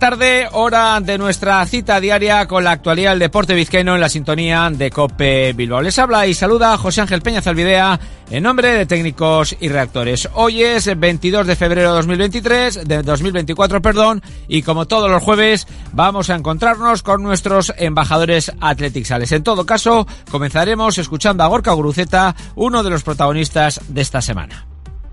tarde, hora de nuestra cita diaria con la actualidad del deporte vizcaíno en la sintonía de Cope Bilbao. Les habla y saluda José Ángel Peña Zalvidea en nombre de técnicos y reactores. Hoy es 22 de febrero de 2023, de 2024, perdón, y como todos los jueves vamos a encontrarnos con nuestros embajadores atletixales. En todo caso, comenzaremos escuchando a Gorka Guruceta, uno de los protagonistas de esta semana.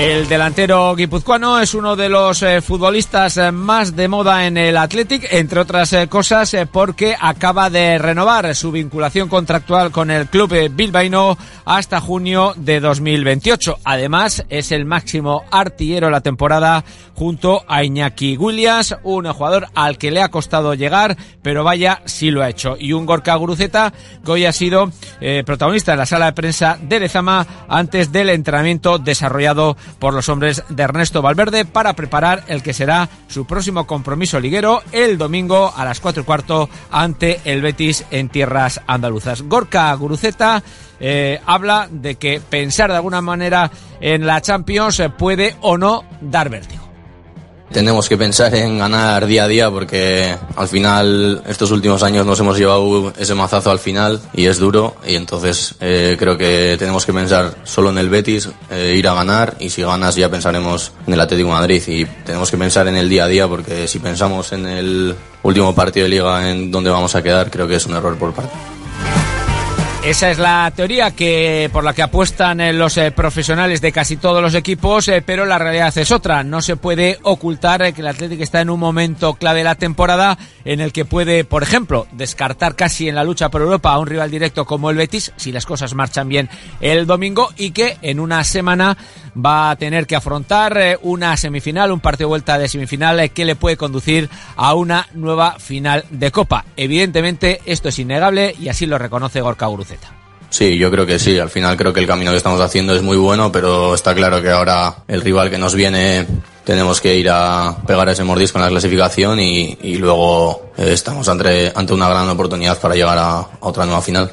El delantero guipuzcoano es uno de los eh, futbolistas eh, más de moda en el Athletic, entre otras eh, cosas porque acaba de renovar su vinculación contractual con el club bilbaíno hasta junio de 2028. Además, es el máximo artillero de la temporada junto a Iñaki Williams, un jugador al que le ha costado llegar, pero vaya, sí lo ha hecho. Y un Gorka Guruceta que hoy ha sido protagonista en la sala de prensa de Lezama antes del entrenamiento desarrollado por los hombres de Ernesto Valverde para preparar el que será su próximo compromiso liguero el domingo a las cuatro y cuarto ante el Betis en tierras andaluzas. Gorka Guruceta eh, habla de que pensar de alguna manera en la Champions puede o no dar vértigo. Tenemos que pensar en ganar día a día porque al final estos últimos años nos hemos llevado ese mazazo al final y es duro y entonces eh, creo que tenemos que pensar solo en el Betis, eh, ir a ganar y si ganas ya pensaremos en el Atlético Madrid y tenemos que pensar en el día a día porque si pensamos en el último partido de liga en donde vamos a quedar creo que es un error por parte. Esa es la teoría que por la que apuestan eh, los eh, profesionales de casi todos los equipos, eh, pero la realidad es otra. No se puede ocultar que el Atlético está en un momento clave de la temporada en el que puede, por ejemplo, descartar casi en la lucha por Europa a un rival directo como el Betis, si las cosas marchan bien el domingo, y que en una semana va a tener que afrontar una semifinal, un partido de vuelta de semifinal que le puede conducir a una nueva final de Copa. Evidentemente, esto es innegable y así lo reconoce Gorka Uruz. Sí, yo creo que sí. Al final creo que el camino que estamos haciendo es muy bueno, pero está claro que ahora el rival que nos viene tenemos que ir a pegar ese mordisco en la clasificación y, luego eh, estamos ante, ante una gran oportunidad para llegar a otra nueva final.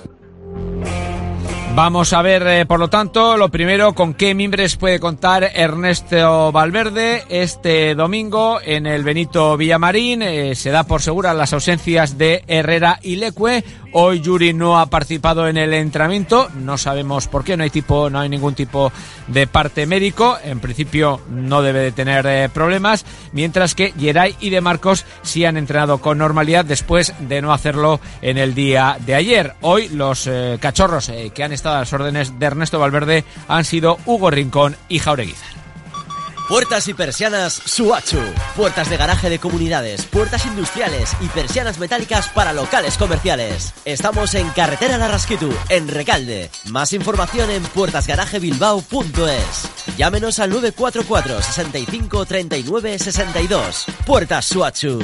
Vamos a ver, eh, por lo tanto, lo primero, con qué mimbres puede contar Ernesto Valverde este domingo en el Benito Villamarín. Eh, se da por segura las ausencias de Herrera y Leque. Hoy Yuri no ha participado en el entrenamiento. No sabemos por qué. No hay tipo, no hay ningún tipo de parte médico. En principio no debe de tener eh, problemas. Mientras que Geray y De Marcos sí han entrenado con normalidad después de no hacerlo en el día de ayer. Hoy los cachorros que han estado a las órdenes de Ernesto Valverde han sido Hugo Rincón y Jaureguizar. Puertas y persianas Suachu. Puertas de garaje de comunidades, puertas industriales y persianas metálicas para locales comerciales. Estamos en Carretera Larrasquitu, en Recalde. Más información en puertasgarajebilbao.es. Llámenos al 944 65 39 62. Puertas Suachu.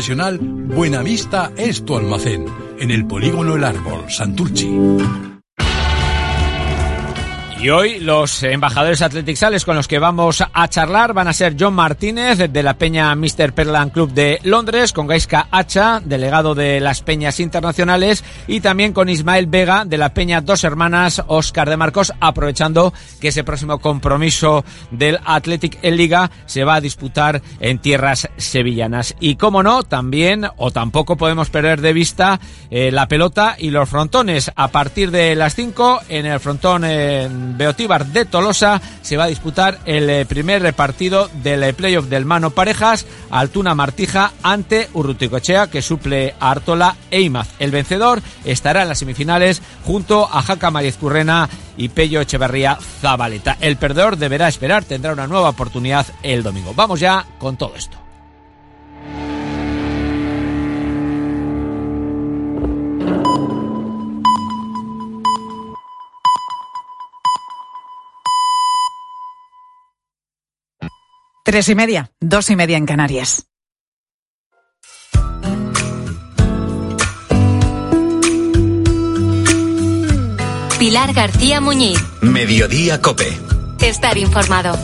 Buenavista es tu almacén. En el polígono El Árbol, Santurchi. Y hoy los embajadores atletixales con los que vamos a charlar van a ser John Martínez de la Peña Mr. Perlan Club de Londres, con Gaiska Hacha, delegado de las Peñas Internacionales, y también con Ismael Vega de la Peña Dos Hermanas Oscar de Marcos, aprovechando que ese próximo compromiso del Athletic en Liga se va a disputar en tierras sevillanas. Y como no, también o tampoco podemos perder de vista eh, la pelota y los frontones. A partir de las 5 en el frontón Beotíbar de Tolosa se va a disputar el eh, primer partido del eh, playoff del Mano Parejas, Altuna Martija ante Urruticochea que suple a Artola e. El vencedor estará en las semifinales junto a Jaca Currena y Pello Echeverría Zabaleta. El perdedor deberá esperar, tendrá una nueva oportunidad el domingo. Vamos ya con todo esto. Tres y media, dos y media en Canarias. Pilar García Muñiz. Mediodía Cope. Estar informado.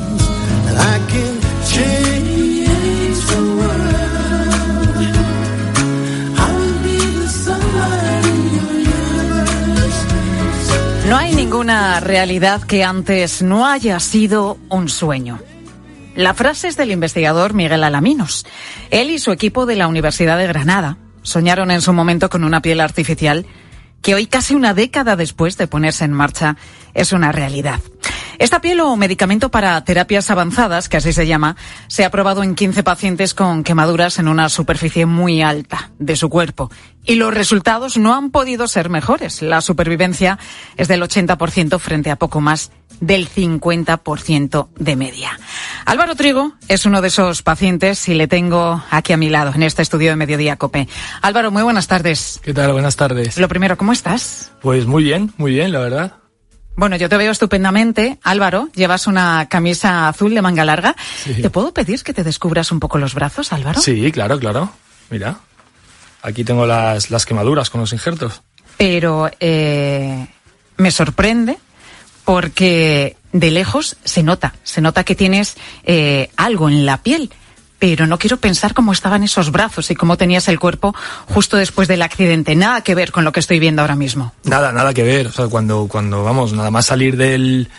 No hay ninguna realidad que antes no haya sido un sueño. La frase es del investigador Miguel Alaminos. Él y su equipo de la Universidad de Granada soñaron en su momento con una piel artificial que hoy, casi una década después de ponerse en marcha, es una realidad. Esta piel o medicamento para terapias avanzadas, que así se llama, se ha probado en 15 pacientes con quemaduras en una superficie muy alta de su cuerpo. Y los resultados no han podido ser mejores. La supervivencia es del 80% frente a poco más del 50% de media. Álvaro Trigo es uno de esos pacientes y le tengo aquí a mi lado en este estudio de Mediodía Cope. Álvaro, muy buenas tardes. ¿Qué tal? Buenas tardes. Lo primero, ¿cómo estás? Pues muy bien, muy bien, la verdad. Bueno, yo te veo estupendamente. Álvaro, llevas una camisa azul de manga larga. Sí. ¿Te puedo pedir que te descubras un poco los brazos, Álvaro? Sí, claro, claro. Mira, aquí tengo las, las quemaduras con los injertos. Pero eh, me sorprende porque de lejos se nota, se nota que tienes eh, algo en la piel. Pero no quiero pensar cómo estaban esos brazos y cómo tenías el cuerpo justo después del accidente. Nada que ver con lo que estoy viendo ahora mismo. Nada, nada que ver. O sea, cuando, cuando vamos, nada más salir del,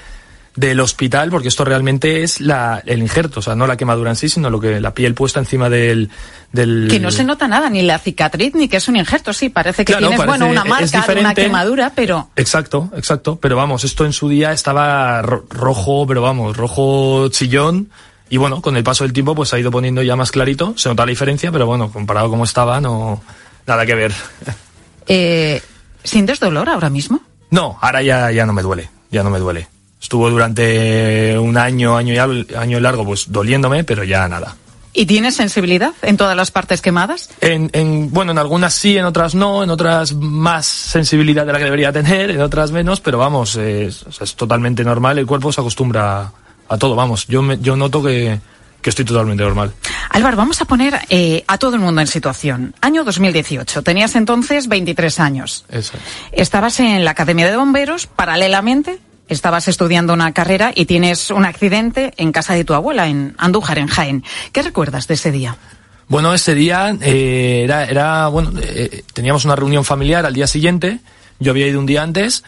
del hospital, porque esto realmente es la, el injerto, o sea, no la quemadura en sí, sino lo que la piel puesta encima del, del... Que no se nota nada, ni la cicatriz, ni que es un injerto. Sí, parece que Claro, tienes, parece- bueno, una marca de una quemadura, pero Exacto, exacto. Pero vamos, esto en su día estaba ro- rojo, pero vamos, rojo chillón. Y bueno, con el paso del tiempo pues ha ido poniendo ya más clarito. Se nota la diferencia, pero bueno, comparado a cómo estaba, no, nada que ver. eh, ¿sientes dolor ahora mismo? No, ahora ya, ya no me duele, ya no me duele. Estuvo durante un año, año y año largo, pues doliéndome, pero ya nada. ¿Y tienes sensibilidad en todas las partes quemadas? En, en, bueno, en algunas sí, en otras no, en otras más sensibilidad de la que debería tener, en otras menos, pero vamos, es, es totalmente normal, el cuerpo se acostumbra a todo, vamos, yo, me, yo noto que, que estoy totalmente normal. Álvaro, vamos a poner eh, a todo el mundo en situación. Año 2018. Tenías entonces 23 años. Eso es. Estabas en la Academia de Bomberos, paralelamente estabas estudiando una carrera y tienes un accidente en casa de tu abuela, en Andújar, en Jaén. ¿Qué recuerdas de ese día? Bueno, ese día eh, era, era, bueno, eh, teníamos una reunión familiar al día siguiente, yo había ido un día antes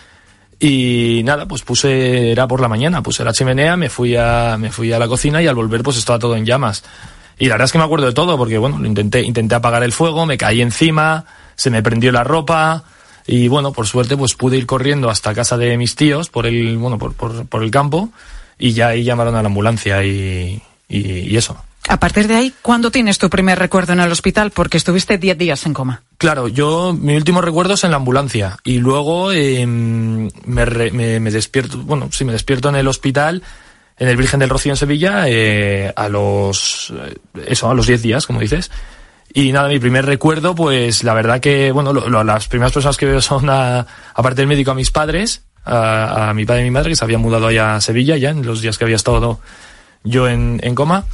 y nada, pues puse, era por la mañana, puse la chimenea, me fui a, me fui a la cocina y al volver pues estaba todo en llamas. Y la verdad es que me acuerdo de todo, porque bueno, lo intenté, intenté apagar el fuego, me caí encima, se me prendió la ropa, y bueno, por suerte pues pude ir corriendo hasta casa de mis tíos por el, bueno, por, por, por el campo, y ya ahí llamaron a la ambulancia y, y, y eso. A partir de ahí, ¿cuándo tienes tu primer recuerdo en el hospital? Porque estuviste 10 días en coma. Claro, yo mi último recuerdo es en la ambulancia y luego eh, me, re- me, me despierto, bueno, sí, me despierto en el hospital, en el Virgen del Rocío en Sevilla, eh, a los, eh, eso, a los 10 días, como dices. Y nada, mi primer recuerdo, pues la verdad que, bueno, lo- lo- las primeras personas que veo son, a, aparte del médico, a mis padres, a, a mi padre y mi madre, que se habían mudado allá a Sevilla ya en los días que había estado yo en, en coma.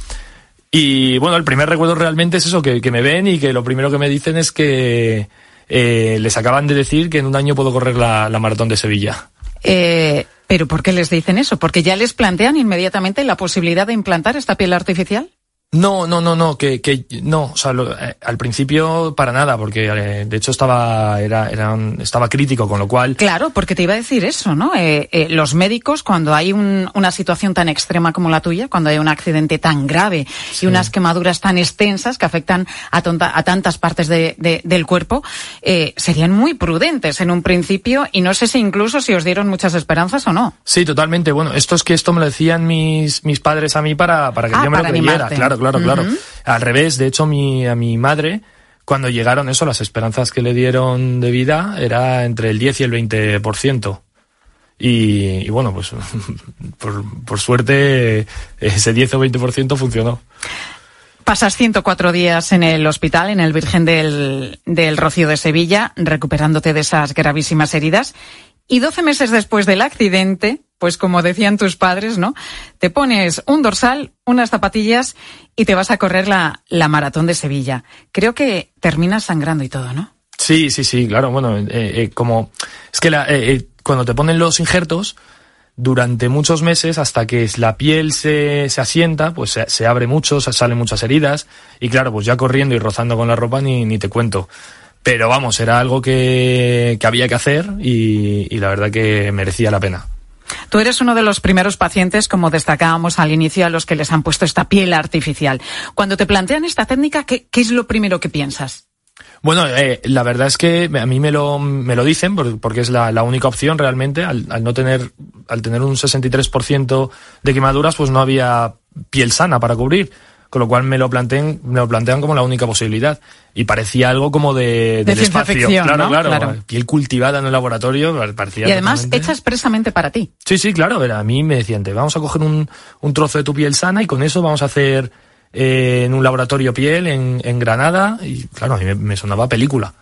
Y bueno, el primer recuerdo realmente es eso, que, me ven y que lo primero que me dicen es que eh, les acaban de decir que en un año puedo correr la, la maratón de Sevilla. Eh, ¿Pero por qué les dicen eso? ¿Porque ya les plantean inmediatamente la posibilidad de implantar esta piel artificial? No, no, no, no, que, que no, o sea, lo- eh, al principio para nada, porque eh, de hecho estaba, era, era un- estaba crítico, con lo cual Claro, porque te iba a decir eso, ¿no? Eh, eh, los médicos, cuando hay un- una situación tan extrema como la tuya, cuando hay un accidente tan grave y unas quemaduras tan extensas que afectan a, tonta- a tantas partes de- de- del cuerpo, eh, serían muy prudentes en un principio y no sé si incluso si os dieron muchas esperanzas o no. Sí, totalmente. Bueno, esto es que esto me lo decían mis, mis padres a mí para, para que Ah, yo me lo creyera. animarte. Claro, claro, claro. Al revés, de hecho, mi, a mi madre, cuando llegaron eso, las esperanzas que le dieron de vida era entre el 10 y el 20%. Y, y bueno, pues por, por suerte ese 10 o 20% funcionó. Pasas 104 días en el hospital, en el Virgen del, del Rocío de Sevilla, recuperándote de esas gravísimas heridas. Y 12 meses después del accidente, pues como decían tus padres, ¿no? Te pones un dorsal, unas zapatillas y te vas a correr la, la maratón de Sevilla. Creo que terminas sangrando y todo, ¿no? Sí, sí, sí, claro. Bueno, eh, eh, como es que la, eh, eh, cuando te ponen los injertos, durante muchos meses, hasta que la piel se, se asienta, pues se, abre mucho, se salen muchas heridas. Y claro, pues ya corriendo y rozando con la ropa ni, ni te cuento. Pero vamos, era algo que, que había que hacer y, y la verdad que merecía la pena. Tú eres uno de los primeros pacientes, como destacábamos al inicio, a los que les han puesto esta piel artificial. Cuando te plantean esta técnica, ¿qué, es lo primero que piensas? Bueno, eh, la verdad es que a mí me lo, me lo dicen por- porque es la, la única opción realmente. Al, al no tener, al tener un 63% de quemaduras, pues no había piel sana para cubrir. Con lo cual me lo plantean, me lo plantean como la única posibilidad. Y parecía algo como de, De del espacio. ficción, claro, ¿no? claro, Claro. Piel cultivada en el laboratorio, parecía Y además totalmente- hecha expresamente para ti. Sí, sí, claro. Era, a mí me decían, te vamos a coger un, un trozo de tu piel sana y con eso vamos a hacer eh, en un laboratorio piel en, en Granada. Y claro, a mí me, me sonaba película.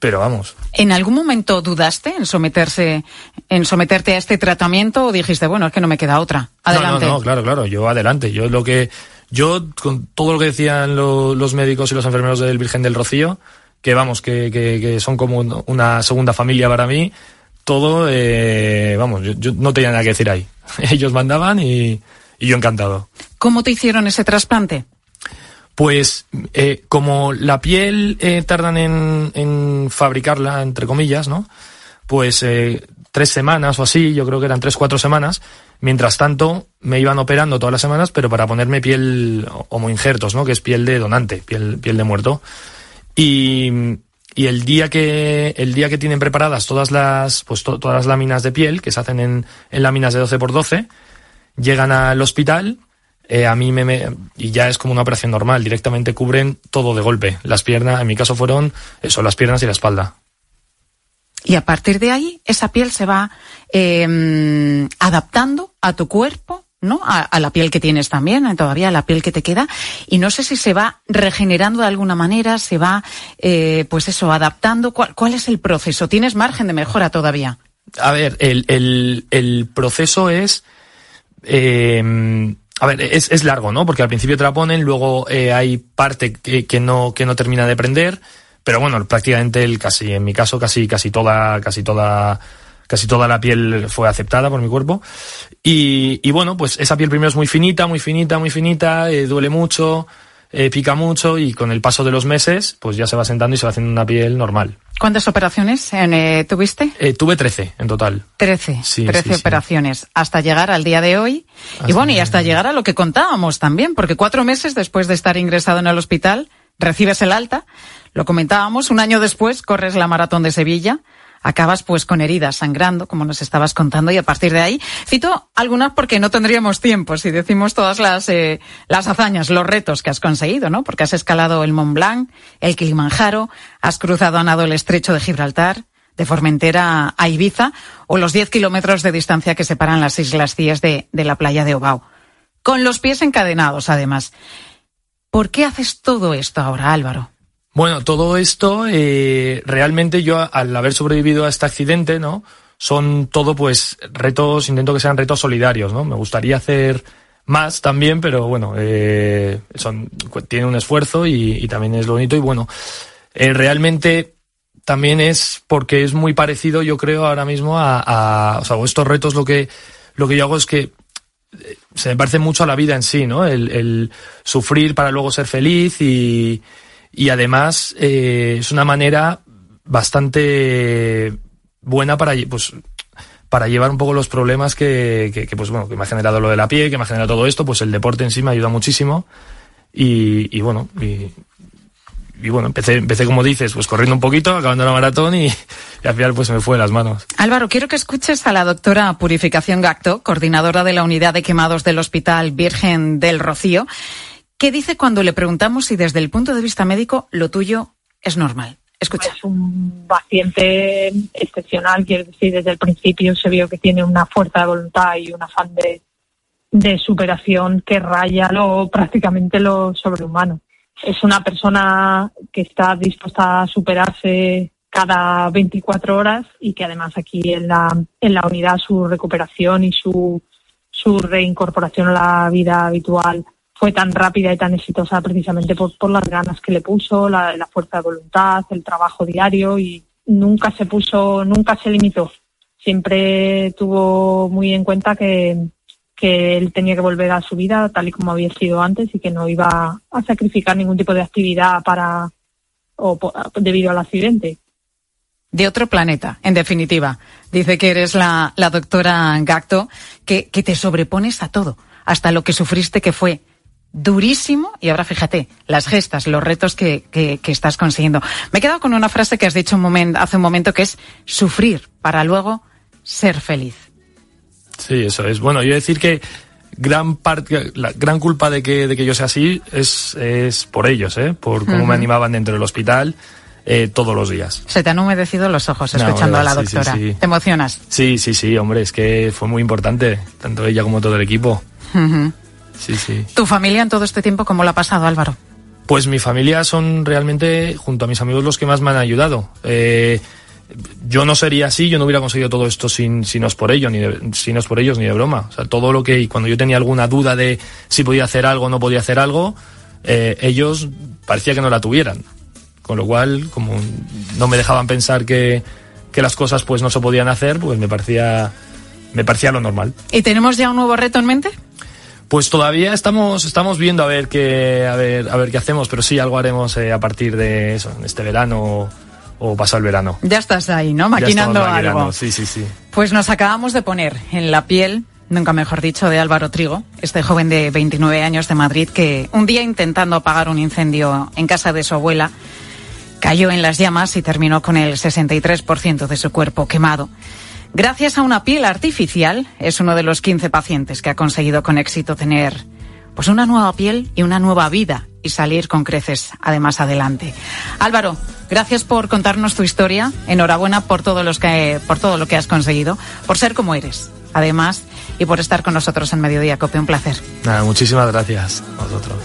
Pero vamos, ¿En algún momento dudaste en someterse, en someterte a este tratamiento o dijiste, bueno, es que no me queda otra? Adelante. No, no, no, claro, claro, yo adelante. Yo lo que, yo con todo lo que decían lo- los médicos y los enfermeros del Virgen del Rocío, que vamos, que, que, que son como una segunda familia para mí, todo, eh, vamos, yo, yo no tenía nada que decir ahí. Ellos mandaban y, y yo encantado. ¿Cómo te hicieron ese trasplante? Pues eh, como la piel eh, tardan en, en fabricarla, entre comillas, ¿no? Pues eh, tres semanas o así, yo creo que eran tres, cuatro semanas. Mientras tanto, me iban operando todas las semanas, pero para ponerme piel homoinjertos, ¿no? Que es piel de donante, piel, piel de muerto. Y, y el día que, el día que tienen preparadas todas las, pues to- todas las láminas de piel, que se hacen en, en láminas de 12 por 12, llegan al hospital, eh, a mí me, me- y ya es como una operación normal, directamente cubren todo de golpe. Las piernas, en mi caso fueron eso, las piernas y la espalda. Y a partir de ahí, esa piel se va eh, adaptando a tu cuerpo, ¿no? A, la piel que tienes también, a todavía a la piel que te queda. Y no sé si se va regenerando de alguna manera, se va, eh, pues eso, adaptando. ¿Cuál, ¿Cuál es el proceso? ¿Tienes margen de mejora todavía? A ver, el, el, el proceso es. eh, a ver, es, es largo, ¿no? Porque al principio te la ponen, luego eh, hay parte que, que no, que no termina de prender, pero bueno, prácticamente el casi, en mi caso, casi, casi toda, casi toda, casi toda la piel fue aceptada por mi cuerpo. Y, y bueno, pues esa piel primero es muy finita, muy finita, muy finita, eh, duele mucho, eh, pica mucho y con el paso de los meses, pues ya se va sentando y se va haciendo una piel normal. ¿Cuántas operaciones eh, tuviste? Eh, tuve 13 en total. Trece. Sí, Trece sí, sí. operaciones hasta llegar al día de hoy. y bueno, y hasta llegar a lo que contábamos también, porque cuatro meses después de estar ingresado en el hospital, recibes el alta. Lo comentábamos, un año después corres la maratón de Sevilla. Acabas pues con heridas sangrando, como nos estabas contando, y a partir de ahí cito algunas porque no tendríamos tiempo si decimos todas las, eh, las hazañas, los retos que has conseguido, ¿no? Porque has escalado el Mont Blanc, el Kilimanjaro, has cruzado a nado el estrecho de Gibraltar, de Formentera a Ibiza, o los 10 kilómetros de distancia que separan las Islas Cíes de, de la playa de Obao. Con los pies encadenados, además. ¿Por qué haces todo esto ahora, Álvaro? Bueno, todo esto, eh, realmente yo al haber sobrevivido a este accidente, ¿no? Son todo pues retos, intento que sean retos solidarios, ¿no? Me gustaría hacer más también, pero bueno, eh, son, tiene un esfuerzo y, también es lo bonito y bueno, eh, realmente también es porque es muy parecido, yo creo, ahora mismo a, a o sea, estos retos lo que, lo que yo hago es que se me parece mucho a la vida en sí, ¿no? El, sufrir para luego ser feliz y, además eh, es una manera bastante buena para, pues, para llevar un poco los problemas que, que, que, pues, bueno, que me ha generado lo de la piel, que me ha generado todo esto, pues el deporte en sí me ayuda muchísimo y, y bueno, y, y bueno, empecé, empecé como dices, pues corriendo un poquito, acabando la maratón y, y al final pues se me fue de las manos. Álvaro, quiero que escuches a la doctora Purificación Gacto, coordinadora de la unidad de quemados del Hospital Virgen del Rocío, que dice cuando le preguntamos si desde el punto de vista médico lo tuyo es normal. Escucha. Es un paciente excepcional, quiero decir, desde el principio se vio que tiene una fuerza de voluntad y un afán de, de superación que raya lo prácticamente lo sobrehumano. Es una persona que está dispuesta a superarse cada 24 horas y que además aquí en la, en la unidad su recuperación y su, su reincorporación a la vida habitual fue tan rápida y tan exitosa precisamente por, por las ganas que le puso, la, la fuerza de voluntad, el trabajo diario y nunca se puso, nunca se limitó. Siempre tuvo muy en cuenta que, que él tenía que volver a su vida tal y como había sido antes y que no iba a sacrificar ningún tipo de actividad para o debido al accidente. de otro planeta, en definitiva. Dice que eres la, la doctora Gacto, que, que te sobrepones a todo, hasta lo que sufriste que fue durísimo y ahora fíjate, las gestas, los retos que, que, que estás consiguiendo. Me he quedado con una frase que has dicho un momento, hace un momento que es sufrir para luego ser feliz. Sí, eso es. Bueno, yo decir que gran parte, la gran culpa de que, de que yo sea así es, es por ellos, ¿eh? Por cómo me animaban dentro del hospital eh, todos los días. Se te han humedecido los ojos No, escuchando a la verdad, sí, sí, doctora. sí. ¿Te emocionas? Sí, sí, sí, hombre, es que fue muy importante, tanto ella como todo el equipo. Sí, sí. ¿Tu familia en todo este tiempo cómo lo ha pasado, Álvaro? Pues mi familia son realmente, junto a mis amigos, los que más me han ayudado. Eh, yo no sería así, yo no hubiera conseguido todo esto sin, si no es por ello, ni de- si no es por ellos, ni de broma. O sea, todo lo que, y cuando yo tenía alguna duda de si podía hacer algo o no podía hacer algo, eh, ellos parecía que no la tuvieran. Con lo cual, como no me dejaban pensar que, que las cosas pues no se podían hacer, pues me parecía, me parecía lo normal. ¿Y tenemos ya un nuevo reto en mente? Pues todavía estamos, estamos viendo a ver qué, a ver, a ver qué hacemos, pero sí algo haremos eh, a partir de eso, este verano o, pasado el verano. Ya estás ahí, ¿no? Ya Maquinando estamos algo. Sí, sí, sí. Pues nos acabamos de poner en la piel, nunca mejor dicho, de Álvaro Trigo, este joven de 29 años de Madrid que un día intentando apagar un incendio en casa de su abuela, cayó en las llamas y terminó con el 63% de su cuerpo quemado. Gracias a una piel artificial, es uno de los 15 pacientes que ha conseguido con éxito tener pues una nueva piel y una nueva vida y salir con creces además adelante. Álvaro, gracias por contarnos tu historia. Enhorabuena por todo los que por todo lo que has conseguido, por ser como eres. Además, y por estar con nosotros en Mediodía Cope, un placer. Nada, muchísimas gracias a vosotros.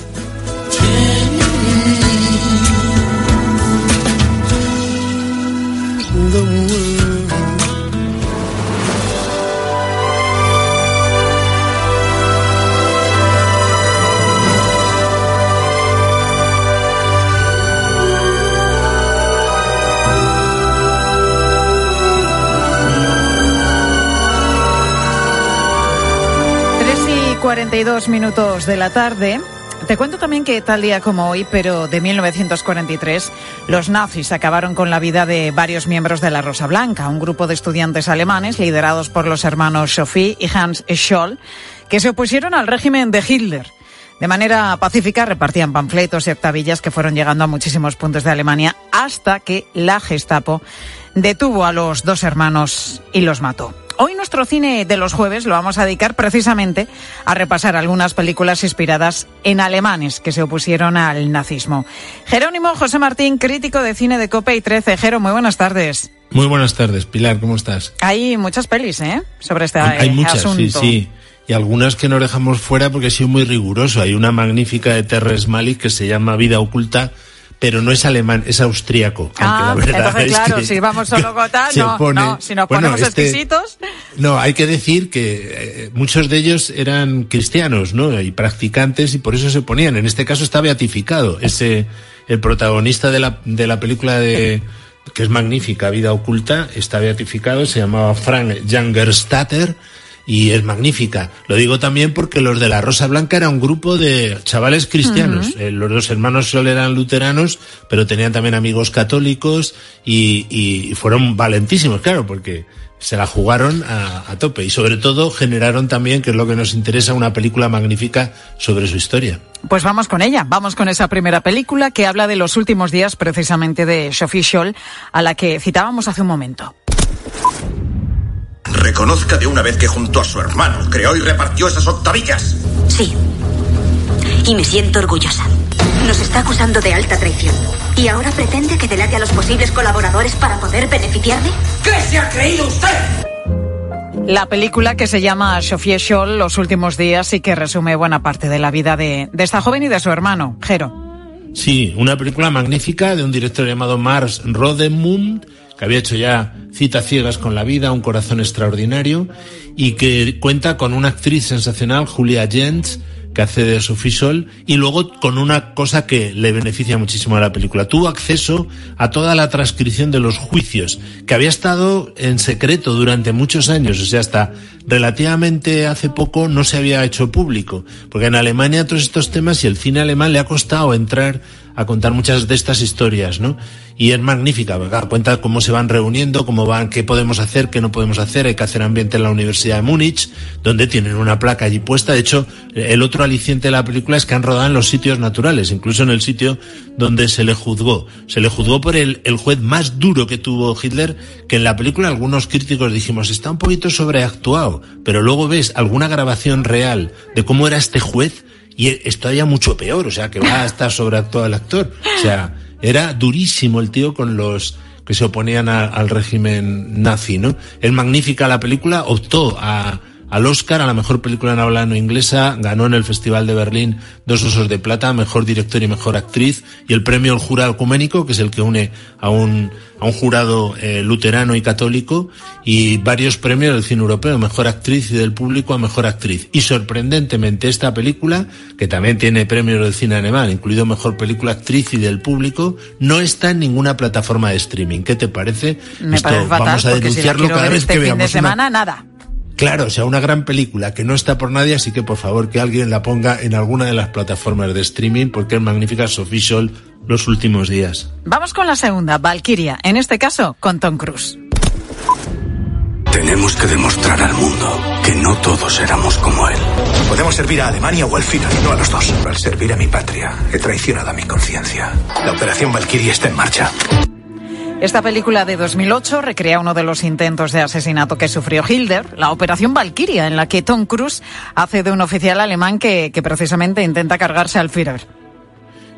42 minutos de la tarde. Te cuento también que tal día como hoy, pero de 1943, los nazis acabaron con la vida de varios miembros de la Rosa Blanca, un grupo de estudiantes alemanes liderados por los hermanos Sophie y Hans Scholl, que se opusieron al régimen de Hitler. De manera pacífica repartían panfletos y octavillas que fueron llegando a muchísimos puntos de Alemania hasta que la Gestapo detuvo a los dos hermanos y los mató. Hoy nuestro cine de los jueves lo vamos a dedicar precisamente a repasar algunas películas inspiradas en alemanes que se opusieron al nazismo. Jerónimo José Martín, crítico de cine de Cope y 13. Jero, muy buenas tardes. Muy buenas tardes, Pilar, ¿cómo estás? Hay muchas pelis, ¿eh? Sobre este Hay, hay muchas, asunto. sí, sí. Y algunas que no dejamos fuera porque ha sido muy riguroso. Hay una magnífica de Terrence Malick que se llama Vida Oculta, pero no es alemán, es austríaco. Ah, la verdad entonces es claro, que si vamos tal, se no, no, si nos Bueno, ponemos este- exquisitos, No, hay que decir que eh, muchos de ellos eran cristianos, ¿no? Y practicantes y por eso se ponían. En este caso está beatificado. Ese, el protagonista de la, de la película de, que es magnífica, Vida Oculta, está beatificado, se llamaba Frank Jangerstatter y es magnífica. Lo digo también porque los de la Rosa Blanca era un grupo de chavales cristianos. Eh, los dos hermanos solo eran luteranos, pero tenían también amigos católicos y, y fueron valentísimos, claro, porque se la jugaron a, a tope y sobre todo generaron también, que es lo que nos interesa, una película magnífica sobre su historia. Pues vamos con ella, vamos con esa primera película que habla de los últimos días precisamente de Sophie Scholl, a la que citábamos hace un momento. Reconozca de una vez que junto a su hermano creó y repartió esas octavillas. Sí. Y me siento orgullosa. Nos está acusando de alta traición. ¿Y ahora pretende que delate a los posibles colaboradores para poder beneficiarme? ¿Qué se ha creído usted? La película que se llama Sophie Scholl, Los últimos días, y que resume buena parte de la vida de, de esta joven y de su hermano, Jero. Sí, una película magnífica de un director llamado Mars Rodemund, que había hecho ya Citas ciegas con la vida, Un corazón extraordinario, y que cuenta con una actriz sensacional, Julia Jentz, que hace de Sophie Sol, y luego con una cosa que le beneficia muchísimo a la película. Tuvo acceso a toda la transcripción de los juicios, que había estado en secreto durante muchos años, o sea, hasta relativamente hace poco no se había hecho público, porque en Alemania todos estos temas y el cine alemán le ha costado entrar a contar muchas de estas historias, ¿no? Y es magnífica, ¿verdad? cuenta cómo se van reuniendo, cómo van, qué podemos hacer, qué no podemos hacer, hay que hacer ambiente en la Universidad de Múnich, donde tienen una placa allí puesta. De hecho, el otro aliciente de la película es que han rodado en los sitios naturales, incluso en el sitio donde se le juzgó. Se le juzgó por el, el juez más duro que tuvo Hitler, que en la película algunos críticos dijimos, está un poquito sobreactuado, pero luego ves alguna grabación real de cómo era este juez, y esto todavía mucho peor, o sea, que va a estar sobreactuado el actor. O sea, era durísimo el tío con los que se oponían al régimen nazi, ¿no? Es magnífica la película, optó a, al Oscar a la mejor película en habla no inglesa, ganó en el Festival de Berlín dos osos de plata, mejor director y mejor actriz, y el premio El Jurado Ecuménico, que es el que une a un, a un jurado eh, luterano y católico, y varios premios del cine europeo, mejor actriz y del público a mejor actriz. Y sorprendentemente esta película, que también tiene premios del cine alemán, incluido mejor película actriz y del público, no está en ninguna plataforma de streaming. ¿Qué te parece? Me Esto parece fatal, vamos a si denunciarlo cada vez este que fin de veamos una- nada. Claro, o sea, una gran película que no está por nadie, así que por favor que alguien la ponga en alguna de las plataformas de streaming porque es magnífica es official los últimos días. Vamos con la segunda, Valkyria, en este caso con Tom Cruise. Tenemos que demostrar al mundo que no todos éramos como él. Podemos servir a Alemania o al Führer, no a los dos. Al servir a mi patria, he traicionado a mi conciencia. La operación Valkyrie está en marcha. Esta película de 2008 recrea uno de los intentos de asesinato que sufrió Hilder, la Operación Valkyria, en la que Tom Cruise hace de un oficial alemán que, que precisamente intenta cargarse al Führer.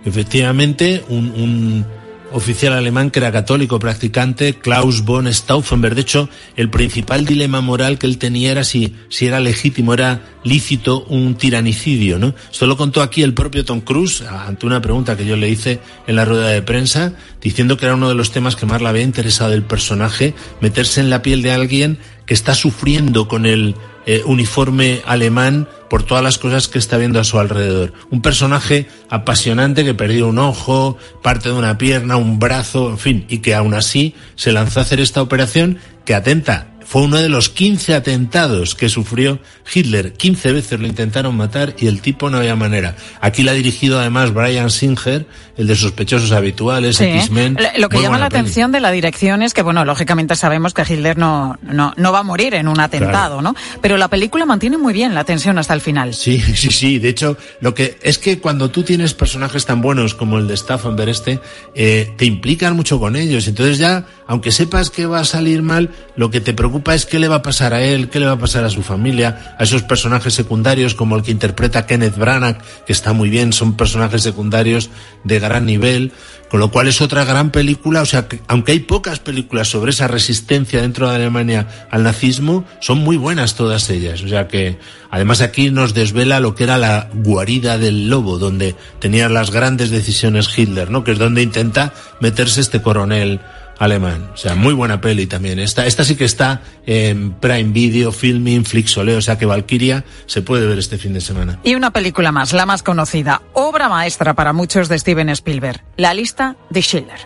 Efectivamente, un, un oficial alemán que era católico practicante, Klaus von Stauffenberg. De hecho, el principal dilema moral que él tenía era si, si era legítimo, era lícito un tiranicidio, ¿no? Esto lo contó aquí el propio Tom Cruise ante una pregunta que yo le hice en la rueda de prensa, diciendo que era uno de los temas que más le había interesado del personaje, meterse en la piel de alguien que está sufriendo con el eh, uniforme alemán por todas las cosas que está viendo a su alrededor. Un personaje apasionante que perdió un ojo, parte de una pierna, un brazo, en fin, y que aún así se lanzó a hacer esta operación que atenta. Fue uno de los 15 atentados que sufrió Hitler. 15 veces lo intentaron matar y el tipo no había manera. Aquí la ha dirigido además Brian Singer, el de sospechosos habituales, Sí. X-Men. Lo- que Muy llama la peli. atención de la dirección es que, bueno, lógicamente sabemos que Hitler no, no, no va a morir en un atentado, ¿no? Pero la película mantiene muy bien la tensión hasta el final. Sí, sí, sí. De hecho, lo que es que cuando tú tienes personajes tan buenos como el de Stauffenberg este, eh, te implican mucho con ellos. Entonces ya, aunque sepas que va a salir mal, lo que te preocupa es qué le va a pasar a él, qué le va a pasar a su familia, a esos personajes secundarios como el que interpreta Kenneth Branagh, que está muy bien, son personajes secundarios de gran nivel. Con lo cual es otra gran película, o sea, que, aunque hay pocas películas sobre esa resistencia dentro de Alemania al nazismo, son muy buenas todas ellas. O sea que, además aquí nos desvela lo que era la guarida del lobo, donde tenía las grandes decisiones Hitler, ¿no? Que es donde intenta meterse este coronel alemán. O sea, muy buena peli también. Esta, esta sí que está en Prime Video, Filming, Flixoleo, o sea que Valkyria se puede ver este fin de semana. Y una película más, la más conocida, obra maestra para muchos de Steven Spielberg, La lista de Schindler.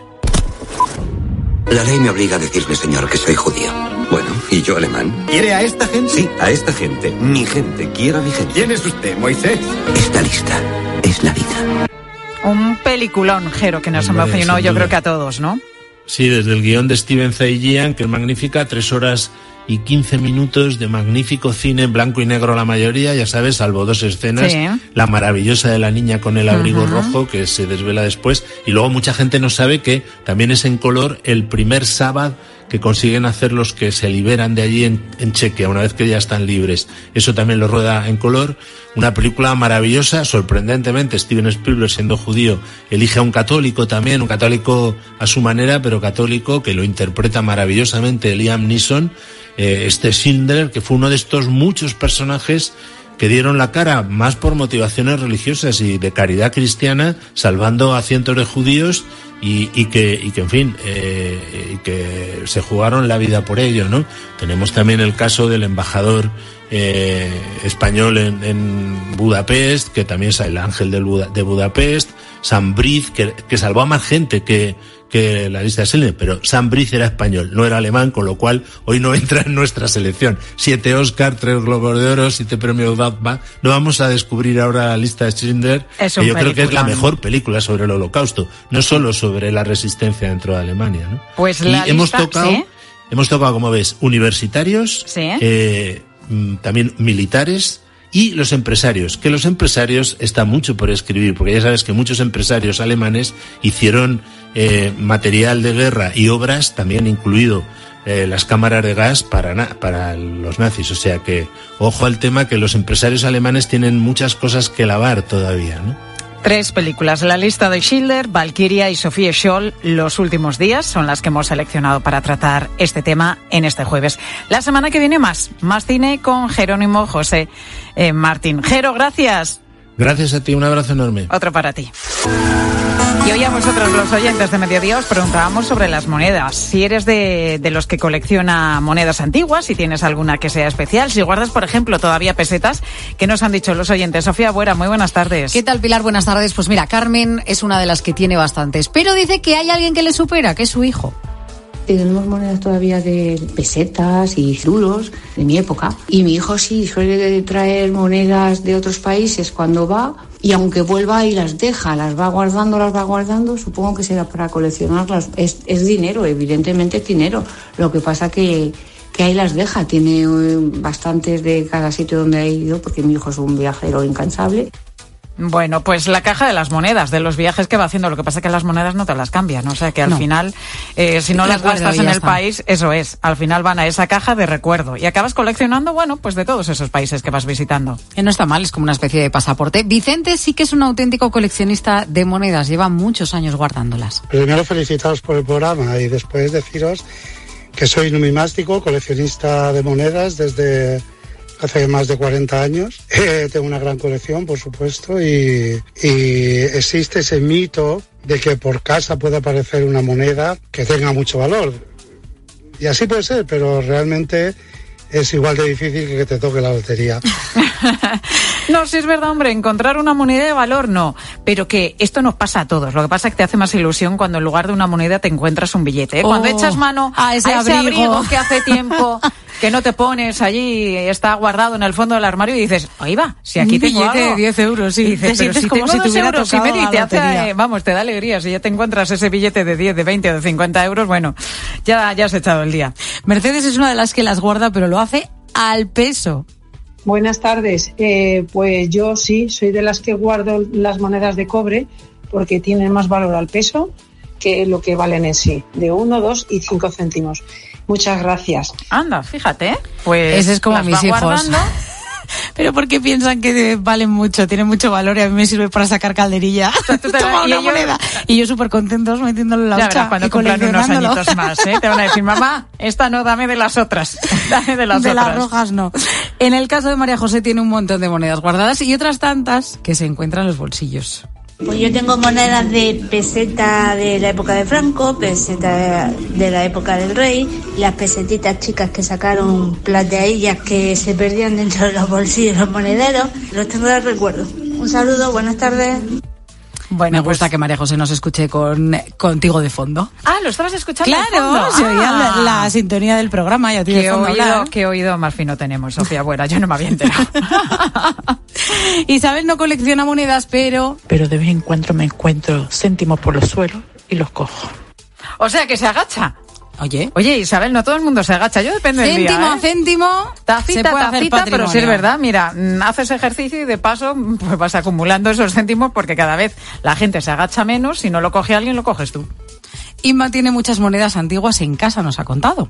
La ley me obliga a decirle, señor, que soy judío. Bueno, ¿y yo alemán? ¿Quiere a esta gente? Sí, a esta gente. Mi gente. Quiero a mi gente. ¿Quién es usted, Moisés? Esta lista es la vida. Un peliculón, Jero, que nos emocionó yo creo que a todos, ¿no? Sí, desde el guion de Steven Zaillian, que es magnífica, tres horas y quince minutos de magnífico cine en blanco y negro la mayoría, ya sabes, salvo dos escenas. Sí. La maravillosa de la niña con el abrigo rojo, que se desvela después. Y luego mucha gente no sabe que también es en color el primer sábado que consiguen hacer los que se liberan de allí en, en Chequia, una vez que ya están libres. Eso también lo rueda en color. Una película maravillosa, sorprendentemente, Steven Spielberg siendo judío, elige a un católico también, un católico a su manera, pero católico, que lo interpreta maravillosamente Liam Neeson, eh, este Schindler, que fue uno de estos muchos personajes que dieron la cara más por motivaciones religiosas y de caridad cristiana, salvando a cientos de judíos y, y que, y que, en fin, eh, y que se jugaron la vida por ello, ¿no? Tenemos también el caso del embajador eh, español en, en, Budapest, que también es el ángel del Buda, de Budapest, San Briz, que, que salvó a más gente que, que la lista de Selene, pero Sam Briz era español, no era alemán, con lo cual hoy no entra en nuestra selección. Siete Oscar, tres Globos de Oro, siete premios Batman. No vamos a descubrir ahora la lista de Schindler, que yo creo que es la mejor película sobre el holocausto, no solo sobre la resistencia dentro de Alemania. ¿no? Pues la y hemos lista, tocado, ¿sí? hemos tocado, como ves, universitarios, Sí. eh, mm, también militares, y los empresarios, que los empresarios está mucho por escribir, porque ya sabes que muchos empresarios alemanes hicieron eh, material de guerra y obras, también incluido eh, las cámaras de gas para, na- para los nazis. O sea que, ojo al tema que los empresarios alemanes tienen muchas cosas que lavar todavía, ¿no? Tres películas, la lista de Schindler, Valkyria y Sofía Scholl, los últimos días son las que hemos seleccionado para tratar este tema en este jueves. La semana que viene más, más cine con Jerónimo José eh, Martín. Jero, gracias. Gracias a ti, un abrazo enorme. Otro para ti. Y hoy a vosotros, los oyentes de Mediodía, os preguntábamos sobre las monedas. Si eres de, de los que colecciona monedas antiguas, si tienes alguna que sea especial, si guardas, por ejemplo, todavía pesetas, que nos han dicho los oyentes. Sofía Buera, muy buenas tardes. ¿Qué tal, Pilar? Buenas tardes. Pues mira, Carmen es una de las que tiene bastantes, pero dice que hay alguien que le supera, que es su hijo. Tenemos monedas todavía de pesetas y zulos de mi época. Y mi hijo sí suele traer monedas de otros países cuando va y aunque vuelva y las deja, las va guardando, las va guardando, supongo que será para coleccionarlas. Es, es dinero, evidentemente es dinero. Lo que pasa que, que ahí las deja. Tiene eh, bastantes de cada sitio donde ha ido porque mi hijo es un viajero incansable. Bueno, pues la caja de las monedas, de los viajes que va haciendo. Lo que pasa es que las monedas no te las cambian. O sea que al No. final, eh, si no las gastas y en el está. país, eso es. Al final van a esa caja de recuerdo. Y acabas coleccionando, bueno, pues de todos esos países que vas visitando. Que no está mal, es como una especie de pasaporte. Vicente sí que es un auténtico coleccionista de monedas, lleva muchos años guardándolas. Primero felicitaros por el programa y después deciros que soy numismático, coleccionista de monedas desde hace más de 40 años. Eh, tengo una gran colección, por supuesto, y, y existe ese mito de que por casa puede aparecer una moneda que tenga mucho valor. Y así puede ser, pero realmente es igual de difícil que que te toque la lotería. No, si es verdad, hombre, encontrar una moneda de valor no, pero que esto nos pasa a todos. Lo que pasa es que te hace más ilusión cuando en lugar de una moneda te encuentras un billete. ¿eh? Cuando Oh, echas mano a ese abrigo. que hace tiempo que no te pones allí, está guardado en el fondo del armario y dices, ahí va, si aquí Un tengo billete algo". de 10 euros, sí. Y dices, Te sientes si como tengo si te euros y tocado medio y te hace, eh, vamos, te da alegría. Si ya te encuentras ese billete de 10, de 20 o de 50 euros, bueno, ya, ya has echado el día. Mercedes es una de las que las guarda, pero lo hace al peso. Buenas tardes. Eh, pues yo sí, soy de las que guardo las monedas de cobre porque tienen más valor al peso que lo que valen en sí, de 1, 2 y 5 céntimos. Muchas gracias. Anda, fíjate, pues Ese es como las mis hijos. guardando. Pero porque piensan que valen mucho, tienen mucho valor y a mí me sirve para sacar calderilla. Toma y una moneda. Y yo súper contentos metiéndolo en la Ya verás cuando y cumplan unos añitos más, ¿eh? Te van a decir, mamá, esta no, dame de las otras. Dame de las de otras. las rojas no. En el caso de María José tiene un montón de monedas guardadas y otras tantas que se encuentran en los bolsillos. Pues yo tengo monedas de peseta de la época de Franco, peseta de la época del rey, las pesetitas chicas que sacaron plateadillas que se perdían dentro de los bolsillos, los monederos, los tengo de recuerdo. Un saludo, buenas tardes. Me gusta que María José nos escuche con contigo de fondo. Ah, lo estabas escuchando de Claro, fondo. se oía la, Ah. la sintonía del programa y a ti de Qué fondo oído, qué oído más fino tenemos, Sofía Buena. Yo no me había enterado. Isabel no colecciona monedas, pero pero de vez en cuando me encuentro céntimos por los suelos y los cojo. O sea, que se agacha. Oye. Oye, Isabel, no todo el mundo se agacha. Yo depende del día. céntimo a ¿eh? céntimo Tacita, tacita, pero sí es verdad. Mira, mm, haces ejercicio y de paso pues vas acumulando esos céntimos porque cada vez la gente se agacha menos. Si no lo coge alguien, lo coges tú. Inma tiene muchas monedas antiguas en casa, nos ha contado.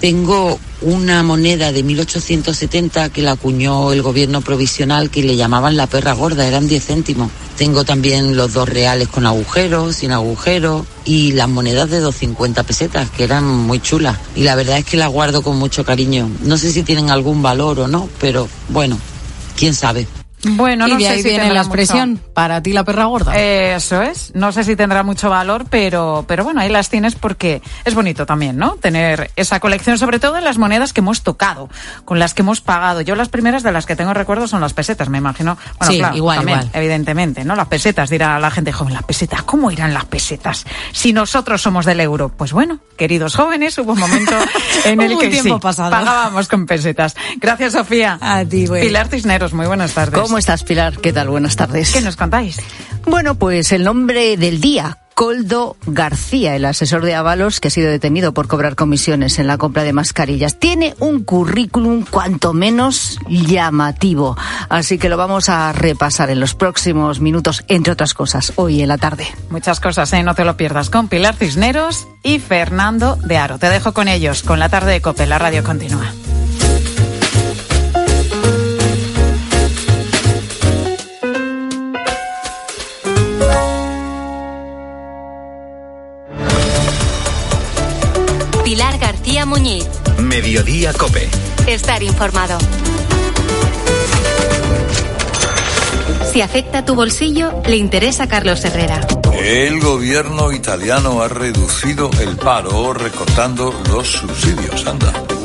Tengo una moneda de 1870 que la acuñó el gobierno provisional que le llamaban la perra gorda, eran 10 céntimos. Tengo también los dos reales con agujeros, sin agujeros y las monedas de 250 pesetas que eran muy chulas. Y la verdad es que las guardo con mucho cariño. No sé si tienen algún valor o no, pero bueno, ¿Quién sabe? Bueno, y no de sé ahí si viene la expresión, mucho- para ti la perra gorda. Eso es. No sé si tendrá mucho valor, pero, pero bueno, ahí las tienes porque es bonito también, ¿no? Tener esa colección, sobre todo en las monedas que hemos tocado, con las que hemos pagado. Yo las primeras de las que tengo recuerdo son las pesetas, me imagino. Bueno, Sí, claro, igual, también, igual. evidentemente, ¿no? Las pesetas, dirá la gente joven, las pesetas. ¿Cómo irán las pesetas si nosotros somos del euro? Pues bueno, queridos jóvenes, hubo un momento en el que sí, pasado. pagábamos con pesetas. Gracias, Sofía. A ti, güey. Pilar Cisneros, muy buenas tardes. ¿Cómo estás, Pilar? ¿Qué tal? Buenas tardes. ¿Qué nos contáis? Bueno, pues el nombre del día. Coldo García, el asesor de Avalos que ha sido detenido por cobrar comisiones en la compra de mascarillas. Tiene un currículum cuanto menos llamativo. Así que lo vamos a repasar en los próximos minutos, entre otras cosas, hoy en la tarde. Muchas cosas, ¿eh? No te lo pierdas. Con Pilar Cisneros y Fernando de Aro. Te dejo con ellos, con la tarde de Cope. La radio continúa. Muñiz. Mediodía Cope. Estar informado. Si afecta tu bolsillo, le interesa a Carlos Herrera. El gobierno italiano ha reducido el paro recortando los subsidios. Anda.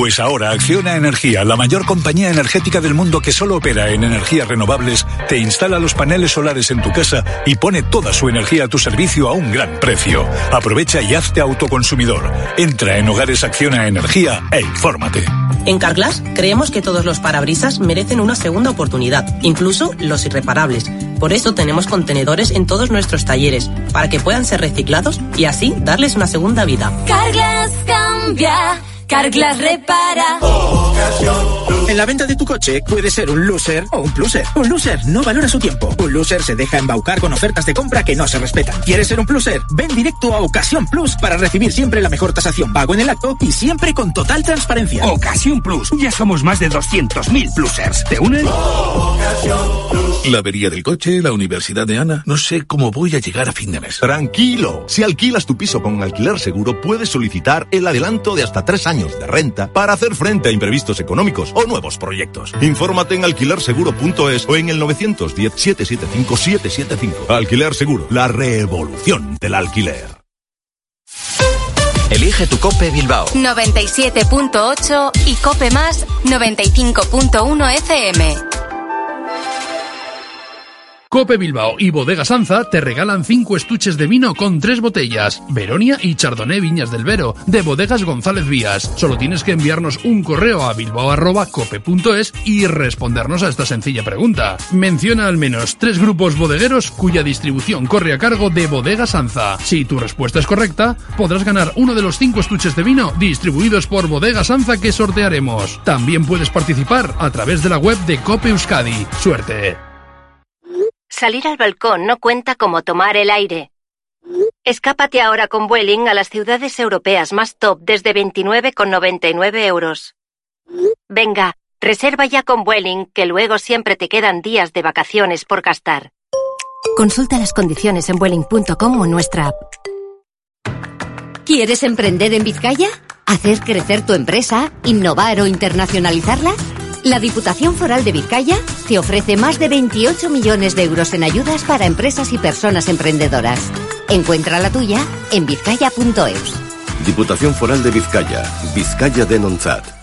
Pues ahora Acciona Energía, la mayor compañía energética del mundo que solo opera en energías renovables, te instala los paneles solares en tu casa y pone toda su energía a tu servicio a un gran precio. Aprovecha y hazte autoconsumidor. Entra en Hogares Acciona Energía e infórmate. En Carglass creemos que todos los parabrisas merecen una segunda oportunidad, incluso los irreparables. Por eso tenemos contenedores en todos nuestros talleres, para que puedan ser reciclados y así darles una segunda vida. Carglass cambia, Carglass repara. En la venta de tu coche puede ser un loser o un pluser. Un loser no valora su tiempo. Un loser se deja embaucar con ofertas de compra que no se respetan. ¿Quieres ser un pluser? Ven directo a Ocasión Plus para recibir siempre la mejor tasación pago en el acto y siempre con total transparencia. Ocasión Plus. Ya somos más de 200.000 plusers. ¿Te unes? La avería del coche, la universidad de Ana. No sé cómo voy a llegar a fin de mes. Tranquilo. Si alquilas tu piso con alquiler seguro, puedes solicitar el adelanto de hasta tres años de renta para hacer frente a imprevistos económicos o nuevos proyectos. Infórmate en alquilerseguro.es o en el 910-775-775. Alquiler Seguro, la revolución del alquiler. Elige tu Cope Bilbao. 97.8 y Cope Más 95.1 FM. Cope Bilbao y Bodega Sanza te regalan 5 estuches de vino con 3 botellas. Veronia y Chardonnay Viñas del Vero, de Bodegas González Vías. Solo tienes que enviarnos un correo a bilbao.cope.es y respondernos a esta sencilla pregunta. Menciona al menos 3 grupos bodegueros cuya distribución corre a cargo de Bodega Sanza. Si tu respuesta es correcta, podrás ganar uno de los 5 estuches de vino distribuidos por Bodega Sanza que sortearemos. También puedes participar a través de la web de Cope Euskadi. Suerte. Salir al balcón no cuenta como tomar el aire. Escápate ahora con Vueling a las ciudades europeas más top desde 29,99 euros. Venga, reserva ya con Vueling, que luego siempre te quedan días de vacaciones por gastar. Consulta las condiciones en Vueling.com o nuestra app. ¿Quieres emprender en Vizcaya? ¿Hacer crecer tu empresa? ¿Innovar o internacionalizarla? La Diputación Foral de Vizcaya te ofrece más de 28 millones de euros en ayudas para empresas y personas emprendedoras. Encuentra la tuya en vizcaya.eus. Diputación Foral de Vizcaya, Vizcaya de Nonzat.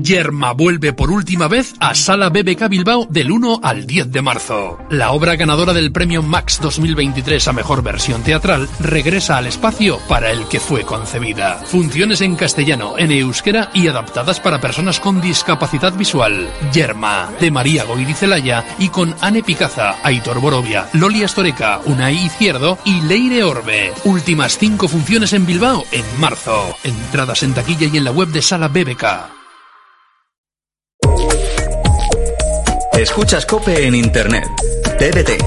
Yerma vuelve por última vez a Sala BBK Bilbao del 1 al 10 de marzo. La obra ganadora del premio Max 2023 a mejor versión teatral regresa al espacio para el que fue concebida. Funciones en castellano, en euskera y adaptadas para personas con discapacidad visual. Yerma, de María Goirizelaya y con Anne Picaza, Aitor Borovia, Loli Astoreca, Unai Izquierdo y Leire Orbe. Últimas cinco funciones en Bilbao en marzo. Entradas en taquilla y en la web de Sala BBK. Escuchas Cope en Internet. TDT,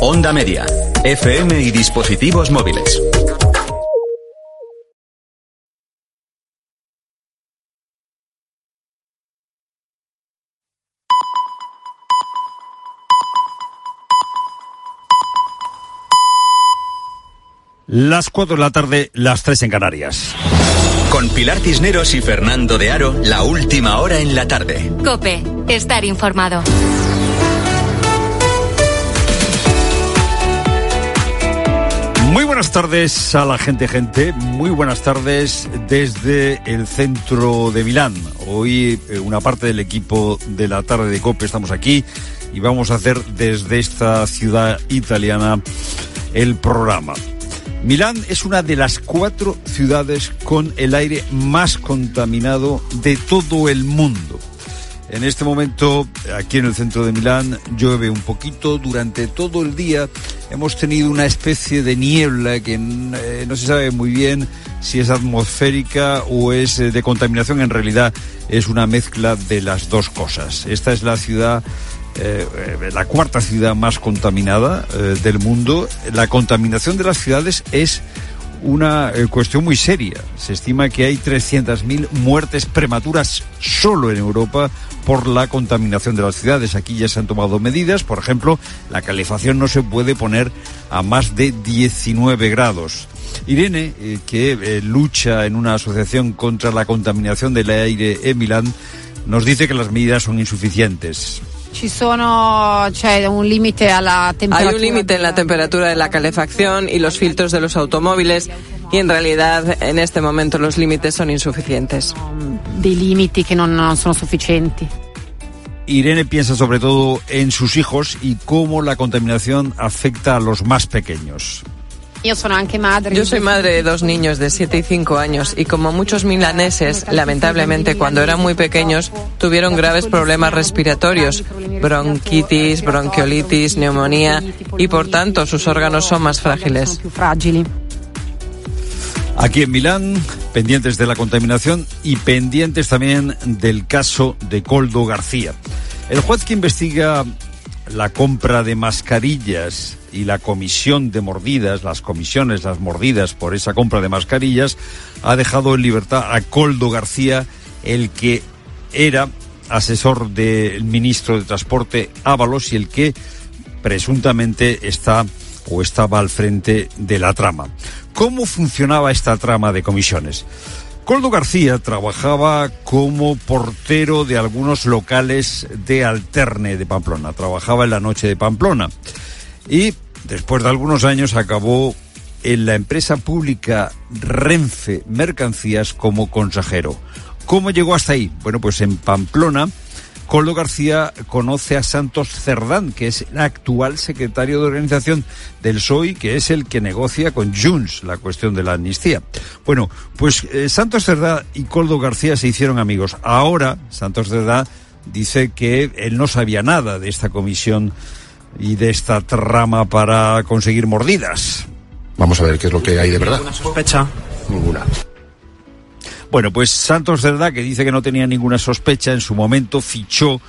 Onda Media, FM y dispositivos móviles. Las 4 de la tarde, las 3 en Canarias. Con Pilar Cisneros y Fernando de Aro, la última hora en la tarde. Cope, estar informado. Muy buenas tardes a la gente, gente. Muy buenas tardes desde el centro de Milán. Hoy eh, una parte del equipo de la tarde de COPE estamos aquí y vamos a hacer desde esta ciudad italiana el programa. Milán es una de las cuatro ciudades con el aire más contaminado de todo el mundo. En este momento, aquí en el centro de Milán, llueve un poquito durante todo el día. Hemos tenido una especie de niebla que eh, no se sabe muy bien si es atmosférica o es eh, de contaminación. En realidad es una mezcla de las dos cosas. Esta es la ciudad eh, la cuarta ciudad más contaminada eh, del mundo. La contaminación de las ciudades es una eh, cuestión muy seria. Se estima que hay 300.000 muertes prematuras solo en Europa por la contaminación de las ciudades. Aquí ya se han tomado medidas. Por ejemplo, la calefacción no se puede poner a más de 19 grados. Irene, que lucha en una asociación contra la contaminación del aire en Milán, nos dice que las medidas son insuficientes. Ci sono, c'è un límite a la temperatura. Hay un límite en la temperatura de la calefacción y los filtros de los automóviles y en realidad en este momento los límites son insuficientes. Dei limiti che non, non sono sufficienti. Irene piensa sobre todo en sus hijos y cómo la contaminación afecta a los más pequeños. Yo soy madre de dos niños de 7 y 5 años y como muchos milaneses, lamentablemente cuando eran muy pequeños tuvieron graves problemas respiratorios, bronquitis, bronquiolitis, neumonía y por tanto sus órganos son más frágiles. Aquí en Milán, pendientes de la contaminación y pendientes también del caso de Coldo García. El juez que investiga la compra de mascarillas y la comisión de mordidas, las comisiones, las mordidas por esa compra de mascarillas, ha dejado en libertad a Coldo García, el que era asesor del ministro de Transporte Ábalos y el que presuntamente está o estaba al frente de la trama. ¿Cómo funcionaba esta trama de comisiones? Coldo García trabajaba como portero de algunos locales de Alterne de Pamplona. Trabajaba en la noche de Pamplona. Y después de algunos años acabó en la empresa pública Renfe Mercancías como consejero. ¿Cómo llegó hasta ahí? Bueno, pues en Pamplona, Coldo García conoce a Santos Cerdán, que es el actual secretario de organización del PSOE, que es el que negocia con Junts la cuestión de la amnistía. Bueno, pues eh, Santos Cerdán y Coldo García se hicieron amigos. Ahora, Santos Cerdán dice que él no sabía nada de esta comisión y de esta trama para conseguir mordidas. Vamos a ver qué es lo que hay de verdad. ¿Ninguna sospecha? Ninguna. Bueno, pues Santos Cerdá, que dice que no tenía ninguna sospecha, en su momento fichó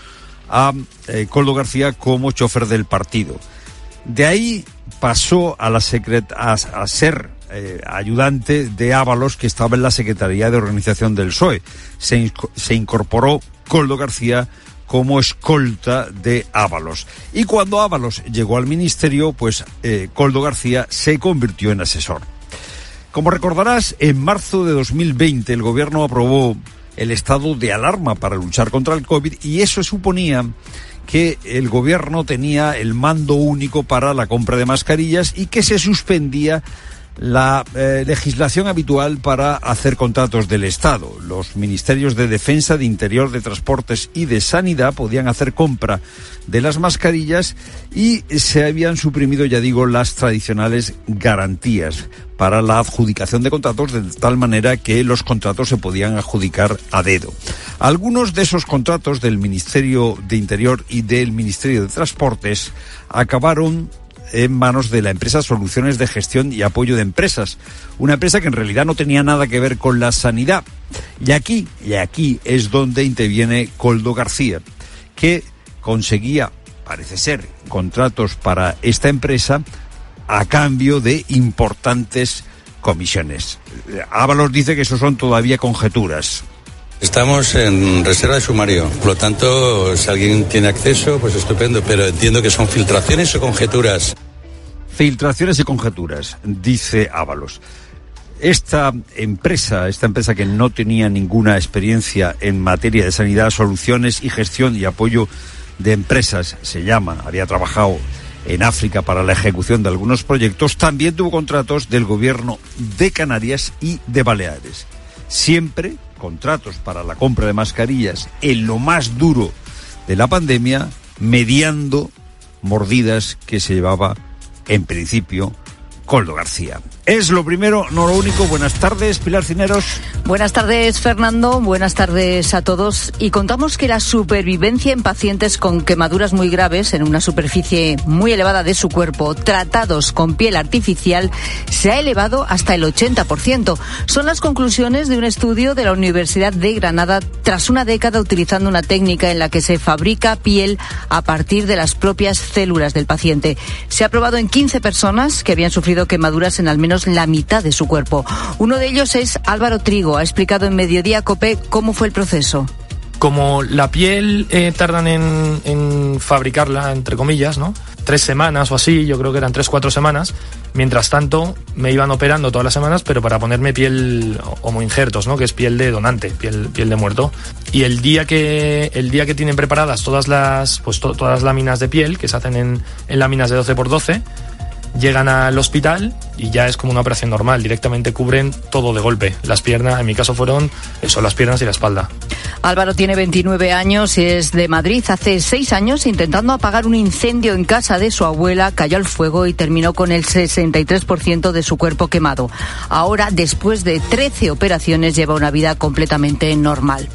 a eh, Coldo García como chofer del partido. De ahí pasó a, la secret a, a ser eh, ayudante de Ábalos, que estaba en la Secretaría de Organización del PSOE. Se, se incorporó Coldo García como escolta de Ábalos. Y cuando Ábalos llegó al ministerio, pues eh, Coldo García se convirtió en asesor. Como recordarás, en marzo de 2020 el gobierno aprobó el estado de alarma para luchar contra el COVID y eso suponía que el gobierno tenía el mando único para la compra de mascarillas y que se suspendía la eh, legislación habitual para hacer contratos del Estado. Los ministerios de Defensa, de Interior, de Transportes y de Sanidad podían hacer compra de las mascarillas y se habían suprimido, ya digo, las tradicionales garantías para la adjudicación de contratos de tal manera que los contratos se podían adjudicar a dedo. Algunos de esos contratos del Ministerio de Interior y del Ministerio de Transportes acabaron en manos de la empresa Soluciones de Gestión y Apoyo de Empresas, una empresa que en realidad no tenía nada que ver con la sanidad. Y aquí, y aquí es donde interviene Coldo García, que conseguía parece ser, contratos para esta empresa a cambio de importantes comisiones. Ábalos dice que eso son todavía conjeturas. Estamos en reserva de sumario, por lo tanto, si alguien tiene acceso, pues estupendo, pero entiendo que son filtraciones o conjeturas. Filtraciones y conjeturas, dice Ábalos. Esta empresa, esta empresa que no tenía ninguna experiencia en materia de sanidad, soluciones y gestión y apoyo de empresas, se llama, había trabajado en África para la ejecución de algunos proyectos, también tuvo contratos del gobierno de Canarias y de Baleares. Siempre contratos para la compra de mascarillas en lo más duro de la pandemia, mediando mordidas que se llevaba en principio Coldo García. Es lo primero, no lo único. Buenas tardes, Pilar Cineros. Buenas tardes, Fernando. Buenas tardes a todos. Y contamos que la supervivencia en pacientes con quemaduras muy graves en una superficie muy elevada de su cuerpo, tratados con piel artificial, se ha elevado hasta el 80%. Son las conclusiones de un estudio de la Universidad de Granada tras una década utilizando una técnica en la que se fabrica piel a partir de las propias células del paciente. Se ha probado en 15 personas que habían sufrido quemaduras en al menos la mitad de su cuerpo. Uno de ellos es Álvaro Trigo. Ha explicado en Mediodía Cope cómo fue el proceso. Como la piel eh, tardan en, en, fabricarla, entre comillas, ¿no? Tres semanas o así, yo creo que eran tres, cuatro semanas. Mientras tanto, me iban operando todas las semanas, pero para ponerme piel homoinjertos, ¿no? Que es piel de donante, piel, de muerto. Y el día que, el día que tienen preparadas todas las, pues to, todas las láminas de piel, que se hacen en, en láminas de 12 por 12 llegan al hospital y ya es como una operación normal, directamente cubren todo de golpe. Las piernas, en mi caso fueron eso, las piernas y la espalda. Álvaro tiene 29 años y es de Madrid. Hace seis años, intentando apagar un incendio en casa de su abuela, cayó al fuego y terminó con el 63% de su cuerpo quemado. Ahora, después de 13 operaciones, lleva una vida completamente normal.